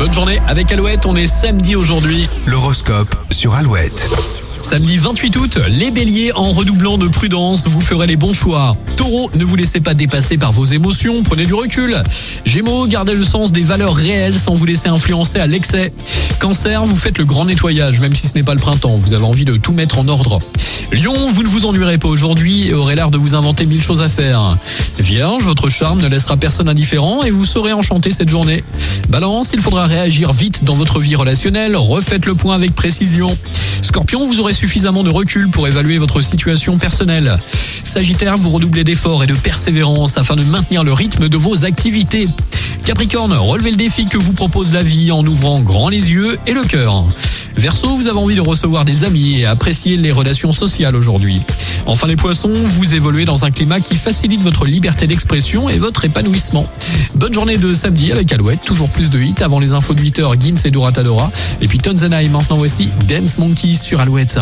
Bonne journée avec Alouette, on est samedi aujourd'hui. L'horoscope sur Alouette. Samedi 28 août, les béliers en redoublant de prudence, vous ferez les bons choix. Taureau, ne vous laissez pas dépasser par vos émotions, prenez du recul. Gémeaux, gardez le sens des valeurs réelles sans vous laisser influencer à l'excès. Cancer, vous faites le grand nettoyage, même si ce n'est pas le printemps, vous avez envie de tout mettre en ordre. Lion, vous ne vous ennuierez pas aujourd'hui et aurez l'air de vous inventer mille choses à faire. Vierge, votre charme ne laissera personne indifférent et vous saurez enchanter cette journée. Balance, il faudra réagir vite dans votre vie relationnelle, refaites le point avec précision. Scorpion, vous aurez suffisamment de recul pour évaluer votre situation personnelle. Sagittaire, vous redoublez d'efforts et de persévérance afin de maintenir le rythme de vos activités. Capricorne, relevez le défi que vous propose la vie en ouvrant grand les yeux et le cœur. Verseau, vous avez envie de recevoir des amis et apprécier les relations sociales aujourd'hui. Enfin les poissons, vous évoluez dans un climat qui facilite votre liberté d'expression et votre épanouissement. Bonne journée de samedi avec Alouette, toujours plus de hits avant les infos de 8h, Gims et Dora Et puis Tonzanaï, maintenant voici Dance Monkey sur Alouette.